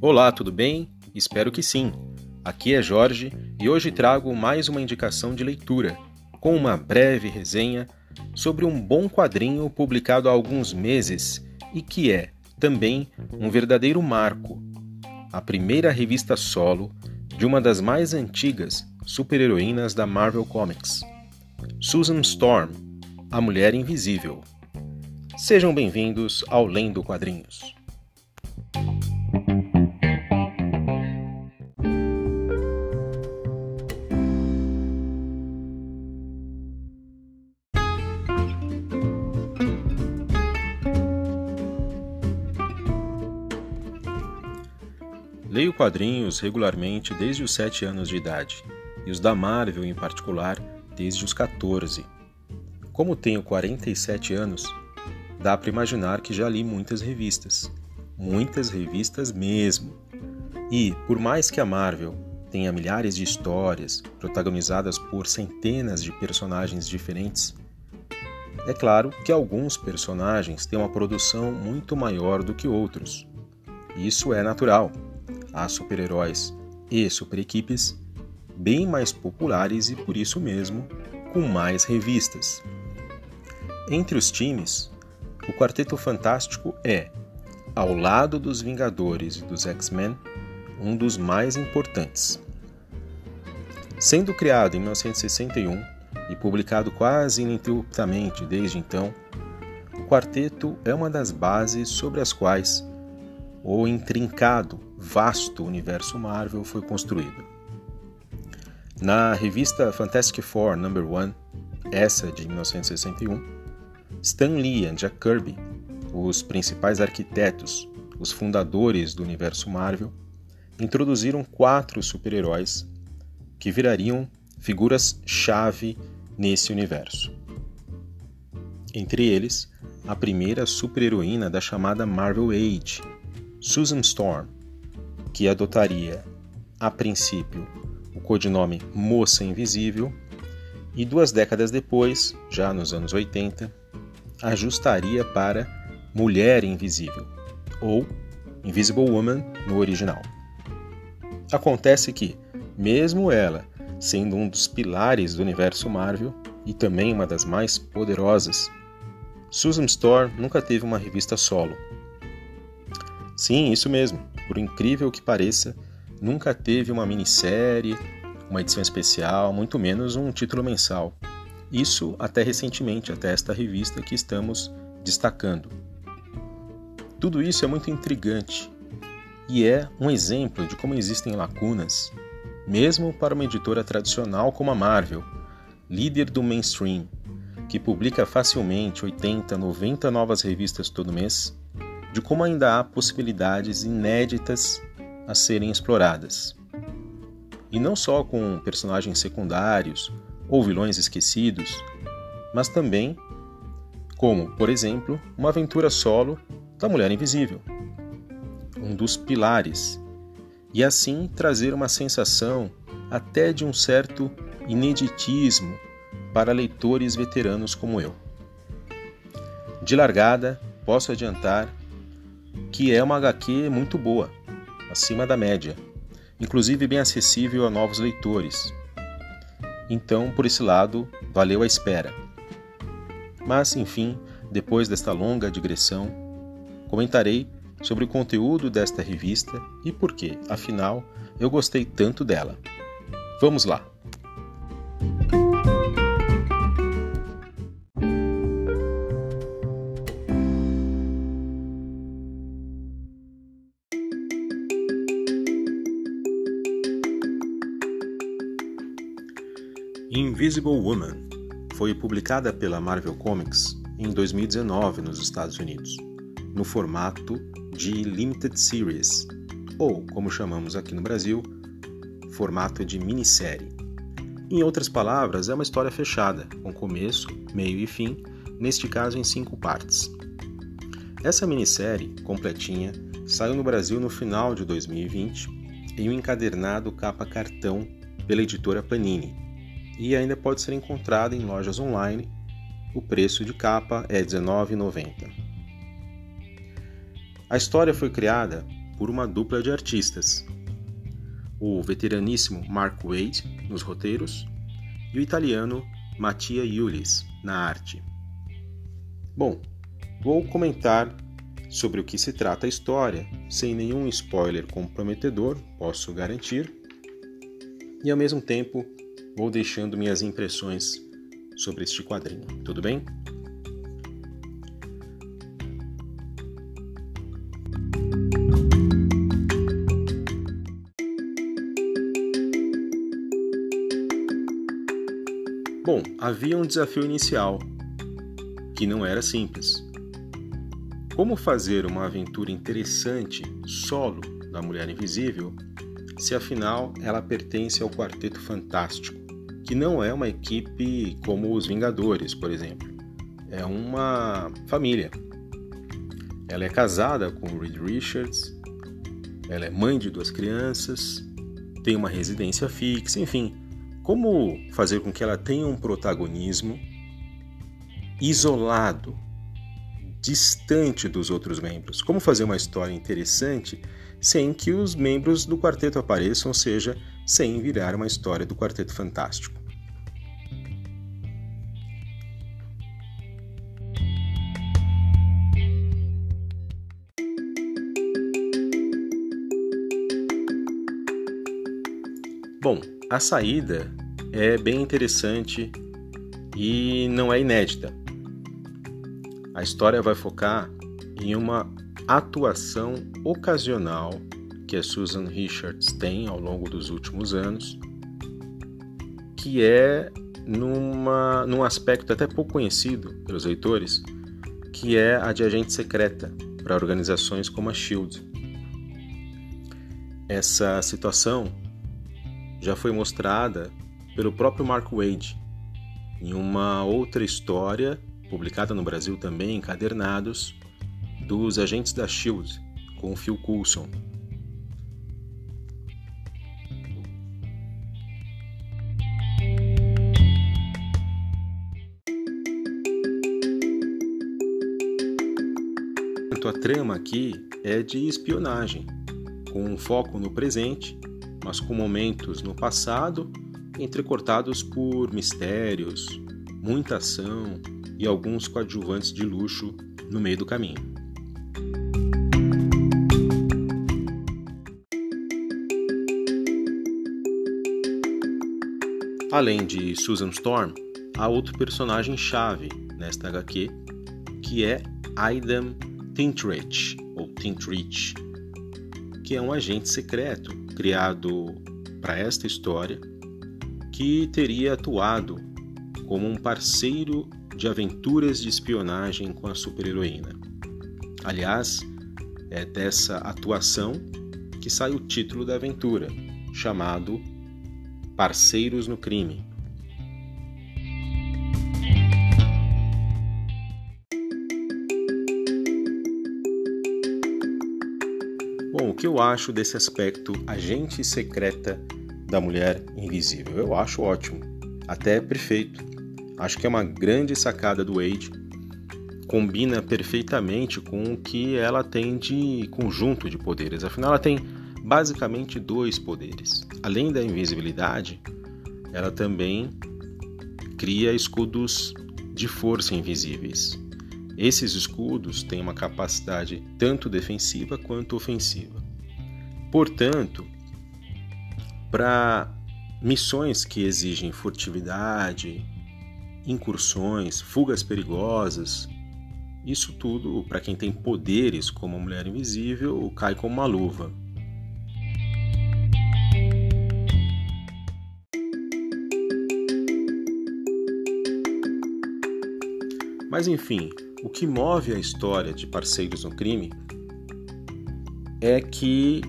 Olá, tudo bem? Espero que sim. Aqui é Jorge e hoje trago mais uma indicação de leitura, com uma breve resenha sobre um bom quadrinho publicado há alguns meses e que é, também, um verdadeiro marco a primeira revista solo de uma das mais antigas super-heroínas da Marvel Comics, Susan Storm, a Mulher Invisível. Sejam bem-vindos ao Lendo Quadrinhos. Leio quadrinhos regularmente desde os 7 anos de idade, e os da Marvel em particular desde os 14. Como tenho 47 anos, dá para imaginar que já li muitas revistas. Muitas revistas mesmo. E, por mais que a Marvel tenha milhares de histórias protagonizadas por centenas de personagens diferentes, é claro que alguns personagens têm uma produção muito maior do que outros. Isso é natural há super-heróis e super-equipes bem mais populares e por isso mesmo com mais revistas. Entre os times, o Quarteto Fantástico é, ao lado dos Vingadores e dos X-Men, um dos mais importantes. Sendo criado em 1961 e publicado quase ininterruptamente desde então, o quarteto é uma das bases sobre as quais o intrincado, vasto universo Marvel foi construído. Na revista Fantastic Four Number 1, essa de 1961, Stan Lee e Jack Kirby, os principais arquitetos, os fundadores do universo Marvel, introduziram quatro super-heróis que virariam figuras-chave nesse universo. Entre eles, a primeira super-heroína da chamada Marvel Age, Susan Storm, que adotaria, a princípio, o codinome Moça Invisível, e duas décadas depois, já nos anos 80, ajustaria para Mulher Invisível, ou Invisible Woman no original. Acontece que, mesmo ela sendo um dos pilares do universo Marvel e também uma das mais poderosas, Susan Storm nunca teve uma revista solo, Sim, isso mesmo. Por incrível que pareça, nunca teve uma minissérie, uma edição especial, muito menos um título mensal. Isso até recentemente, até esta revista que estamos destacando. Tudo isso é muito intrigante e é um exemplo de como existem lacunas, mesmo para uma editora tradicional como a Marvel, líder do mainstream, que publica facilmente 80, 90 novas revistas todo mês de como ainda há possibilidades inéditas a serem exploradas. E não só com personagens secundários ou vilões esquecidos, mas também como, por exemplo, uma aventura solo da Mulher Invisível, um dos pilares, e assim trazer uma sensação até de um certo ineditismo para leitores veteranos como eu. De largada, posso adiantar que é uma HQ muito boa, acima da média, inclusive bem acessível a novos leitores. Então, por esse lado, valeu a espera. Mas, enfim, depois desta longa digressão, comentarei sobre o conteúdo desta revista e por que, afinal, eu gostei tanto dela. Vamos lá! Foi publicada pela Marvel Comics em 2019 nos Estados Unidos, no formato de Limited Series, ou, como chamamos aqui no Brasil, formato de minissérie. Em outras palavras, é uma história fechada, com começo, meio e fim, neste caso em cinco partes. Essa minissérie, completinha, saiu no Brasil no final de 2020 em um encadernado capa cartão pela editora Panini, e ainda pode ser encontrada em lojas online O preço de capa é R$19,90. A história foi criada por uma dupla de artistas, o veteraníssimo Mark Wade nos roteiros e o italiano Mattia Iulis na arte. Bom, vou comentar sobre o que se trata a história, sem nenhum spoiler comprometedor, posso garantir, e ao mesmo tempo vou deixando minhas impressões sobre este quadrinho. Tudo bem? Bom, havia um desafio inicial que não era simples. Como fazer uma aventura interessante solo da Mulher Invisível se afinal ela pertence ao Quarteto Fantástico, que não é uma equipe como os Vingadores, por exemplo. É uma família. Ela é casada com Reed Richards, ela é mãe de duas crianças, tem uma residência fixa, enfim, como fazer com que ela tenha um protagonismo isolado, distante dos outros membros? Como fazer uma história interessante sem que os membros do quarteto apareçam, ou seja, sem virar uma história do Quarteto Fantástico? A saída é bem interessante e não é inédita. A história vai focar em uma atuação ocasional que a Susan Richards tem ao longo dos últimos anos, que é numa, num aspecto até pouco conhecido pelos leitores, que é a de agente secreta para organizações como a SHIELD. Essa situação já foi mostrada pelo próprio Mark Wade em uma outra história publicada no Brasil também encadernados dos agentes da Shield com Phil Coulson. A trama aqui é de espionagem, com um foco no presente mas com momentos no passado entrecortados por mistérios, muita ação e alguns coadjuvantes de luxo no meio do caminho. Além de Susan Storm, há outro personagem chave nesta HQ, que é Aidan Tintrich, ou Tintrich, que é um agente secreto criado para esta história, que teria atuado como um parceiro de aventuras de espionagem com a super-heroína. Aliás, é dessa atuação que sai o título da aventura, chamado Parceiros no Crime. Que eu acho desse aspecto agente secreta da mulher invisível? Eu acho ótimo, até perfeito. Acho que é uma grande sacada do Wade. Combina perfeitamente com o que ela tem de conjunto de poderes. Afinal, ela tem basicamente dois poderes. Além da invisibilidade, ela também cria escudos de força invisíveis. Esses escudos têm uma capacidade tanto defensiva quanto ofensiva. Portanto, para missões que exigem furtividade, incursões, fugas perigosas, isso tudo, para quem tem poderes como a mulher invisível, cai como uma luva. Mas enfim, o que move a história de Parceiros no Crime é que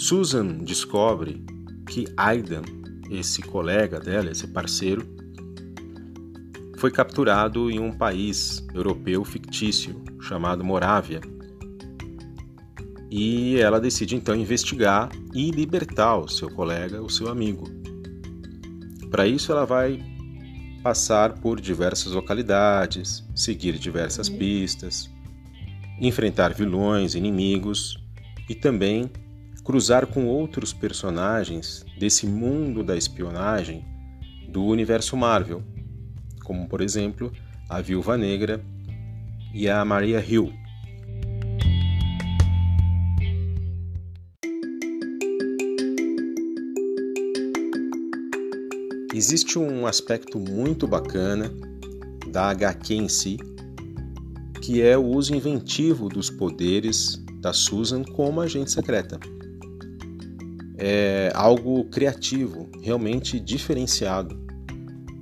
Susan descobre que Aidan, esse colega dela, esse parceiro, foi capturado em um país europeu fictício chamado Morávia. E ela decide então investigar e libertar o seu colega, o seu amigo. Para isso, ela vai passar por diversas localidades, seguir diversas pistas, enfrentar vilões, inimigos e também cruzar com outros personagens desse mundo da espionagem do universo Marvel, como por exemplo a Viúva Negra e a Maria Hill. Existe um aspecto muito bacana da HQ em si, que é o uso inventivo dos poderes da Susan como agente secreta. É algo criativo, realmente diferenciado,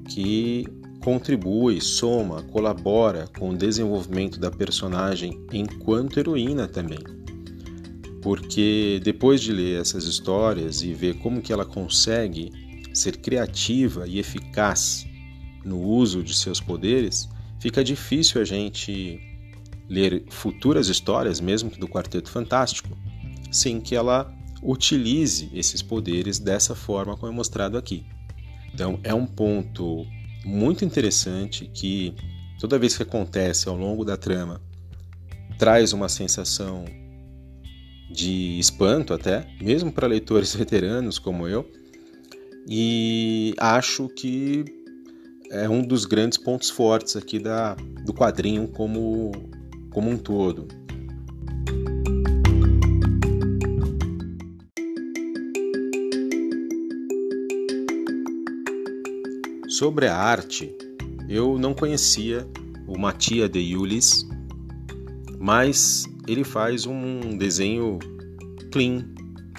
que contribui, soma, colabora com o desenvolvimento da personagem enquanto heroína também. Porque depois de ler essas histórias e ver como que ela consegue ser criativa e eficaz no uso de seus poderes, fica difícil a gente ler futuras histórias, mesmo do Quarteto Fantástico, sem que ela utilize esses poderes dessa forma como é mostrado aqui. Então, é um ponto muito interessante que toda vez que acontece ao longo da trama traz uma sensação de espanto até, mesmo para leitores veteranos como eu, e acho que é um dos grandes pontos fortes aqui da, do quadrinho como, como um todo. Sobre a arte, eu não conhecia o Matia de Yulis, mas ele faz um desenho clean,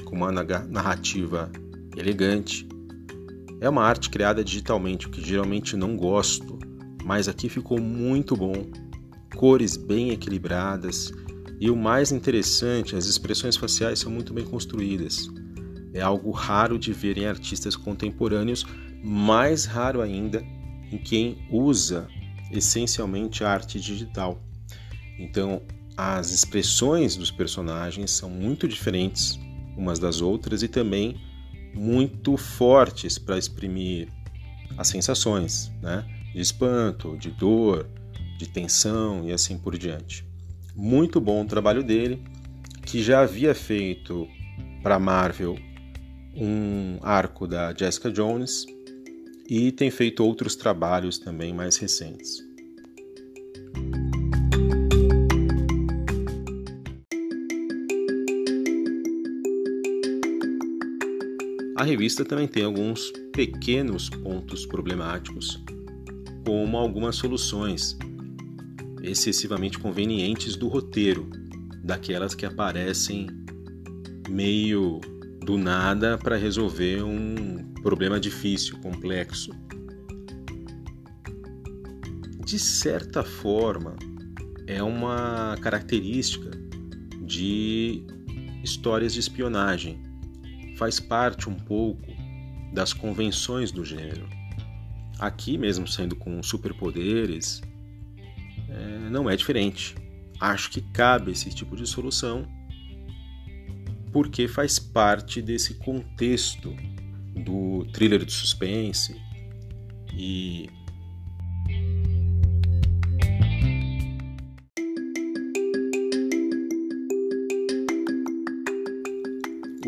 com uma narrativa elegante, é uma arte criada digitalmente, o que geralmente não gosto, mas aqui ficou muito bom. Cores bem equilibradas e o mais interessante, as expressões faciais são muito bem construídas. É algo raro de ver em artistas contemporâneos, mais raro ainda em quem usa essencialmente arte digital. Então, as expressões dos personagens são muito diferentes umas das outras e também muito fortes para exprimir as sensações, né? De espanto, de dor, de tensão e assim por diante. Muito bom o trabalho dele, que já havia feito para Marvel um arco da Jessica Jones e tem feito outros trabalhos também mais recentes. A revista também tem alguns pequenos pontos problemáticos, como algumas soluções excessivamente convenientes do roteiro, daquelas que aparecem meio do nada para resolver um problema difícil, complexo. De certa forma, é uma característica de histórias de espionagem faz parte um pouco das convenções do gênero. Aqui, mesmo sendo com superpoderes, é, não é diferente. Acho que cabe esse tipo de solução porque faz parte desse contexto do thriller de suspense e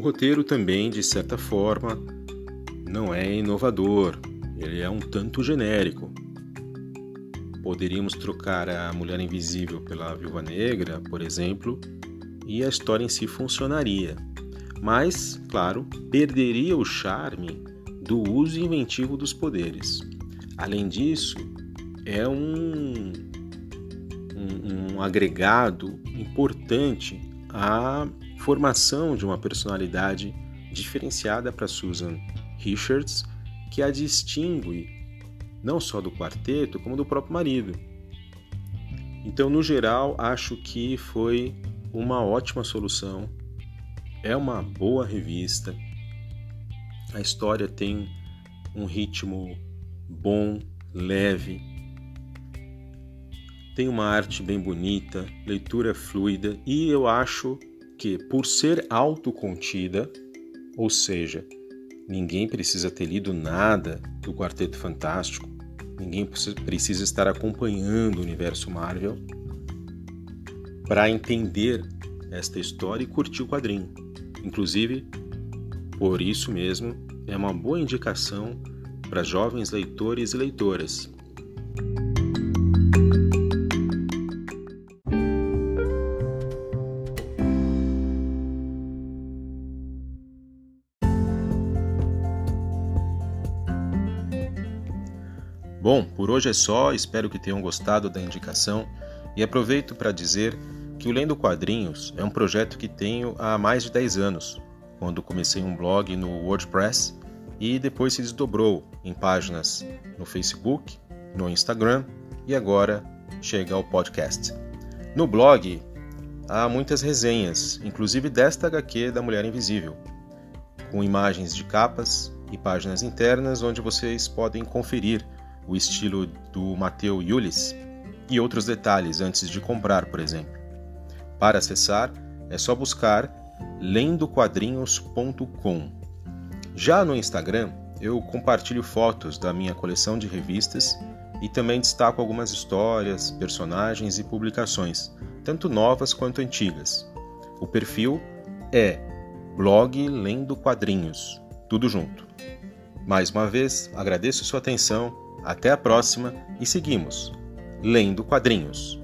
O roteiro também, de certa forma, não é inovador, ele é um tanto genérico. Poderíamos trocar a Mulher Invisível pela Viúva Negra, por exemplo, e a história em si funcionaria. Mas, claro, perderia o charme do uso inventivo dos poderes. Além disso, é um, um, um agregado importante à formação de uma personalidade diferenciada para Susan Richards, que a distingue não só do quarteto, como do próprio marido. Então, no geral, acho que foi uma ótima solução. É uma boa revista. A história tem um ritmo bom, leve. Tem uma arte bem bonita, leitura fluida e eu acho que, por ser autocontida, ou seja, ninguém precisa ter lido nada do Quarteto Fantástico, ninguém precisa estar acompanhando o universo Marvel para entender esta história e curtir o quadrinho. Inclusive, por isso mesmo, é uma boa indicação para jovens leitores e leitoras. Bom, por hoje é só, espero que tenham gostado da indicação e aproveito para dizer que o Lendo Quadrinhos é um projeto que tenho há mais de 10 anos, quando comecei um blog no WordPress e depois se desdobrou em páginas no Facebook, no Instagram e agora chega ao podcast. No blog há muitas resenhas, inclusive desta HQ da Mulher Invisível, com imagens de capas e páginas internas onde vocês podem conferir o estilo do Mateu Yulis e outros detalhes antes de comprar, por exemplo. Para acessar, é só buscar lendoquadrinhos.com. Já no Instagram, eu compartilho fotos da minha coleção de revistas e também destaco algumas histórias, personagens e publicações, tanto novas quanto antigas. O perfil é blog Lendo Quadrinhos, tudo junto. Mais uma vez, agradeço sua atenção até a próxima e seguimos lendo quadrinhos.